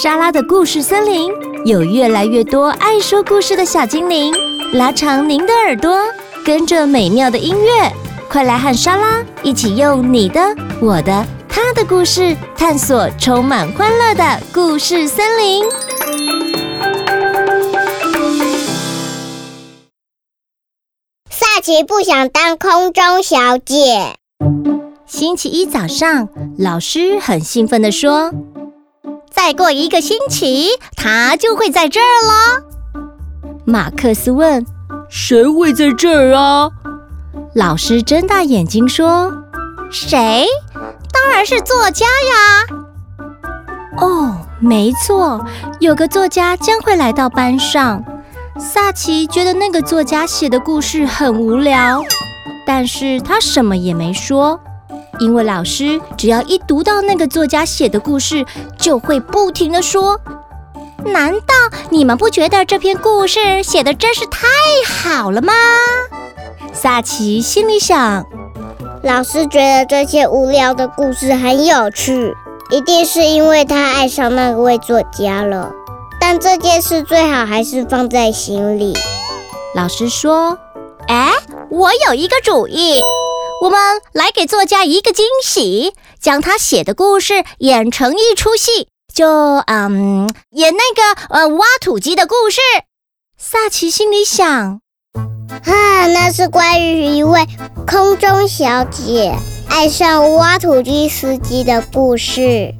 莎拉的故事森林有越来越多爱说故事的小精灵，拉长您的耳朵，跟着美妙的音乐，快来和莎拉一起用你的、我的、他的故事，探索充满欢乐的故事森林。萨奇不想当空中小姐。星期一早上，老师很兴奋地说：“再过一个星期，他就会在这儿了。”马克思问：“谁会在这儿啊？”老师睁大眼睛说：“谁？当然是作家呀！”哦，没错，有个作家将会来到班上。萨奇觉得那个作家写的故事很无聊，但是他什么也没说。因为老师只要一读到那个作家写的故事，就会不停的说：“难道你们不觉得这篇故事写的真是太好了吗？”萨奇心里想：“老师觉得这些无聊的故事很有趣，一定是因为他爱上那位作家了。但这件事最好还是放在心里。”老师说：“哎，我有一个主意。”我们来给作家一个惊喜，将他写的故事演成一出戏，就嗯，演那个呃挖土机的故事。萨奇心里想：啊，那是关于一位空中小姐爱上挖土机司机的故事。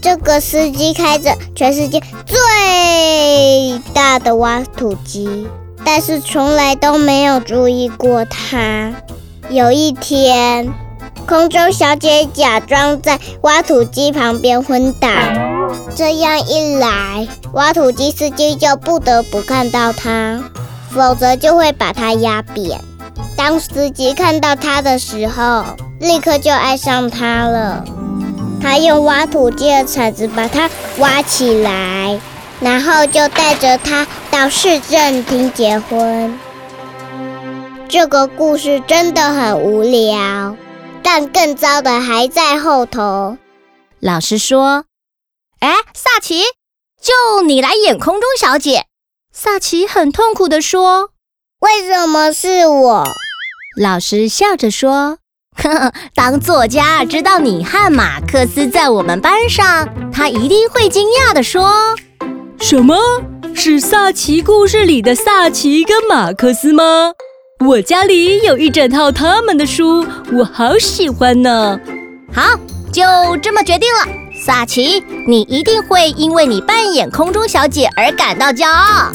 这个司机开着全世界最大的挖土机，但是从来都没有注意过他。有一天，空中小姐假装在挖土机旁边昏倒，这样一来，挖土机司机就不得不看到她，否则就会把她压扁。当司机看到她的时候，立刻就爱上她了。他用挖土机的铲子把她挖起来，然后就带着她到市政厅结婚。这个故事真的很无聊，但更糟的还在后头。老师说：“哎，萨奇，就你来演空中小姐。”萨奇很痛苦地说：“为什么是我？”老师笑着说：“呵呵，当作家知道你和马克思在我们班上，他一定会惊讶地说：‘什么？是萨奇故事里的萨奇跟马克思吗？’”我家里有一整套他们的书，我好喜欢呢。好，就这么决定了。萨奇，你一定会因为你扮演空中小姐而感到骄傲。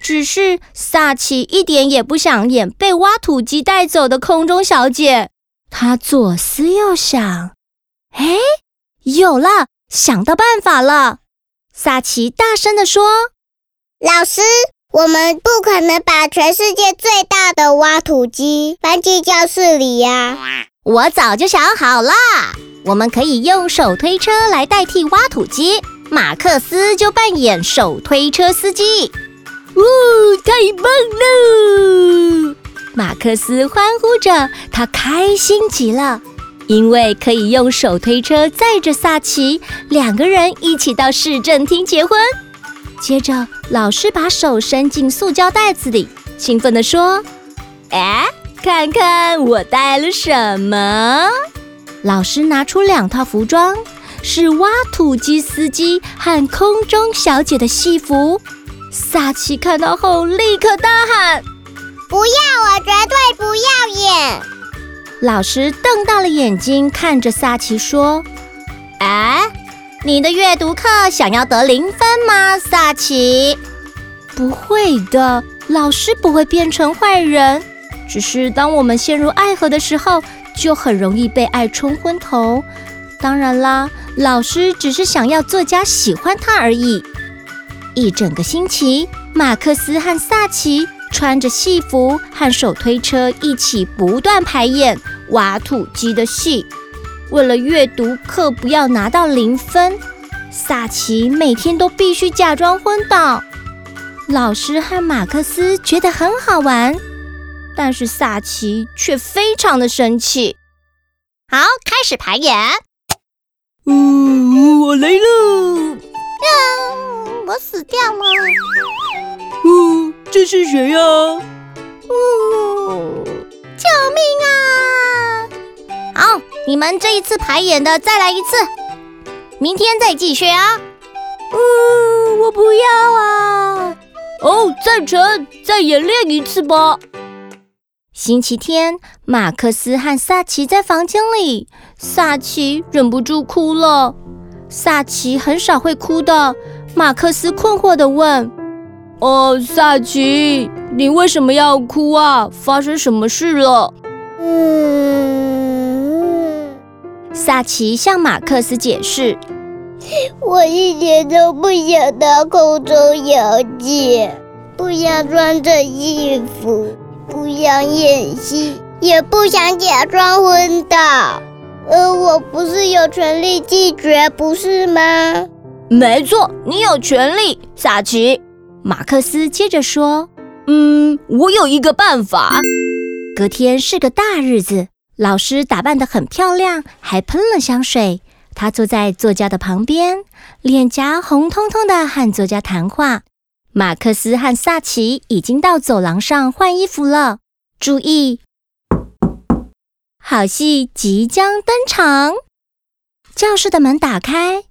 只是萨奇一点也不想演被挖土机带走的空中小姐。他左思右想，哎，有了，想到办法了。萨奇大声地说：“老师。”我们不可能把全世界最大的挖土机搬进教室里呀！我早就想好了，我们可以用手推车来代替挖土机，马克思就扮演手推车司机。哦，太棒了！马克思欢呼着，他开心极了，因为可以用手推车载着萨奇，两个人一起到市政厅结婚。接着，老师把手伸进塑胶袋子里，兴奋地说：“哎，看看我带了什么！”老师拿出两套服装，是挖土机司机和空中小姐的戏服。萨奇看到后，立刻大喊：“不要！我绝对不要演！”老师瞪大了眼睛看着萨奇说：“哎。”你的阅读课想要得零分吗，萨奇？不会的，老师不会变成坏人。只是当我们陷入爱河的时候，就很容易被爱冲昏头。当然啦，老师只是想要作家喜欢他而已。一整个星期，马克思和萨奇穿着戏服和手推车一起不断排演挖土机的戏。为了阅读课不要拿到零分，萨奇每天都必须假装昏倒。老师和马克思觉得很好玩，但是萨奇却非常的生气。好，开始排演。呜、哦，我来喽！我死掉了。哦，这是谁呀？哦，救命啊！好，你们这一次排演的再来一次，明天再继续啊。哦，我不要啊！哦，赞成，再演练一次吧。星期天，马克思和萨奇在房间里，萨奇忍不住哭了。萨奇很少会哭的。马克思困惑地问：“哦，萨奇，你为什么要哭啊？发生什么事了？”嗯，萨奇向马克思解释：“我一点都不想当空中小姐，不想穿着衣服，不想演戏，也不想假装昏倒。”而我不是有权利拒绝，不是吗？没错，你有权利，萨奇。马克思接着说：“嗯，我有一个办法。”隔天是个大日子，老师打扮得很漂亮，还喷了香水。他坐在作家的旁边，脸颊红彤彤的，和作家谈话。马克思和萨奇已经到走廊上换衣服了。注意！好戏即将登场，教室的门打开，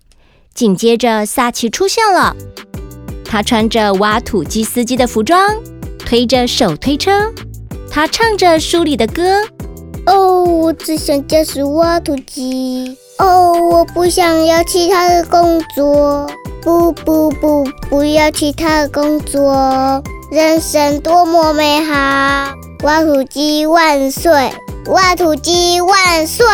紧接着萨奇出现了。他穿着挖土机司机的服装，推着手推车。他唱着书里的歌：“哦，我只想驾驶挖土机。哦，我不想要其他的工作。不不不，不要其他的工作。人生多么美好！挖土机万岁！”挖土机万岁！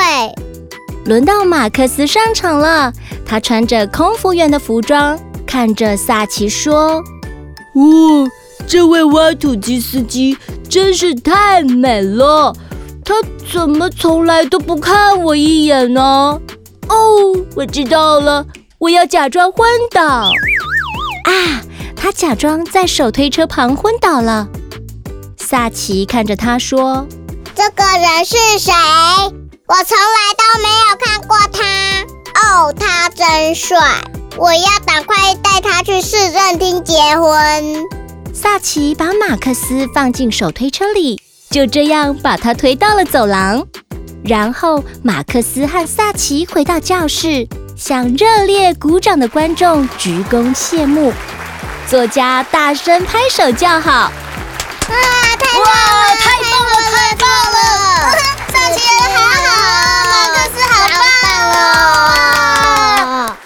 轮到马克思上场了，他穿着空服员的服装，看着萨奇说：“哦，这位挖土机司机真是太美了，他怎么从来都不看我一眼呢？”哦，我知道了，我要假装昏倒。啊，他假装在手推车旁昏倒了。萨奇看着他说。这个人是谁？我从来都没有看过他。哦，他真帅！我要赶快带他去市政厅结婚。萨奇把马克思放进手推车里，就这样把他推到了走廊。然后马克思和萨奇回到教室，向热烈鼓掌的观众鞠躬谢幕。作家大声拍手叫好：“哇，太棒了！太棒了！太棒了！”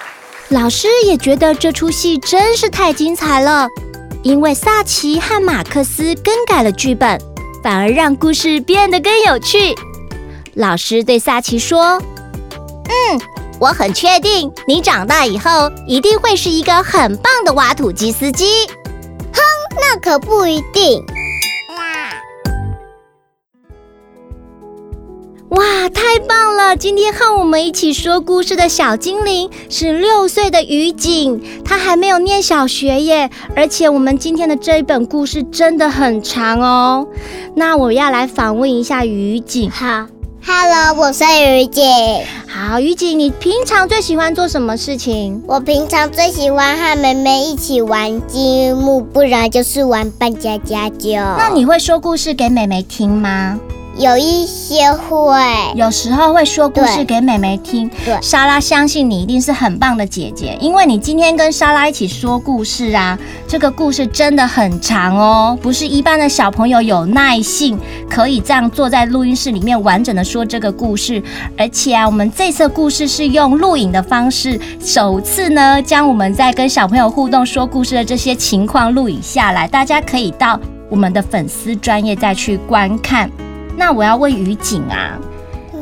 老师也觉得这出戏真是太精彩了，因为萨奇和马克思更改了剧本，反而让故事变得更有趣。老师对萨奇说：“嗯，我很确定你长大以后一定会是一个很棒的挖土机司机。”哼，那可不一定。哇，太棒了！今天和我们一起说故事的小精灵是六岁的雨景，他还没有念小学耶。而且我们今天的这一本故事真的很长哦。那我要来访问一下雨景。好，Hello，我是雨景。好，雨景，你平常最喜欢做什么事情？我平常最喜欢和妹妹一起玩积木，不然就是玩扮家家酒。那你会说故事给妹妹听吗？有一些会，有时候会说故事给妹妹听。对，莎拉相信你一定是很棒的姐姐，因为你今天跟莎拉一起说故事啊，这个故事真的很长哦，不是一般的小朋友有耐性可以这样坐在录音室里面完整的说这个故事。而且啊，我们这次故事是用录影的方式，首次呢将我们在跟小朋友互动说故事的这些情况录影下来，大家可以到我们的粉丝专业再去观看。那我要问于景啊，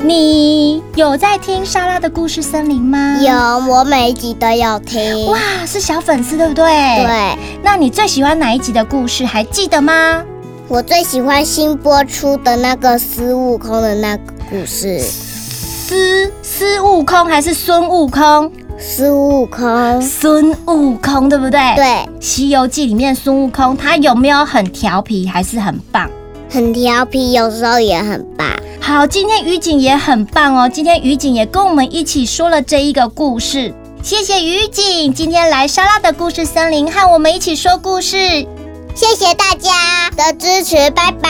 你有在听莎拉的故事森林吗？有，我每一集都有听。哇，是小粉丝对不对？对。那你最喜欢哪一集的故事？还记得吗？我最喜欢新播出的那个孙悟空的那个故事。孙孙悟空还是孙悟空？孙悟空。孙悟空对不对？对。《西游记》里面孙悟空他有没有很调皮，还是很棒？很调皮，有时候也很棒。好，今天于景也很棒哦。今天于景也跟我们一起说了这一个故事，谢谢于景今天来莎拉的故事森林和我们一起说故事，谢谢大家的支持，拜拜。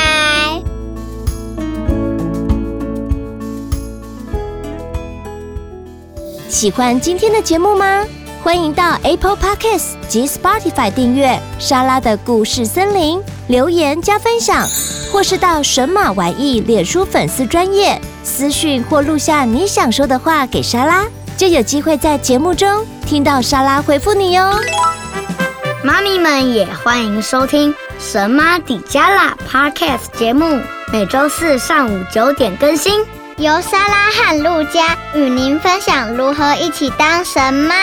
喜欢今天的节目吗？欢迎到 Apple Podcasts 及 Spotify 订阅《莎拉的故事森林》，留言加分享，或是到神马玩意脸书粉丝专页私讯或录下你想说的话给莎拉，就有机会在节目中听到莎拉回复你哟。妈咪们也欢迎收听《神妈底加拉》Podcast 节目，每周四上午九点更新，由莎拉和路加与您分享如何一起当神妈。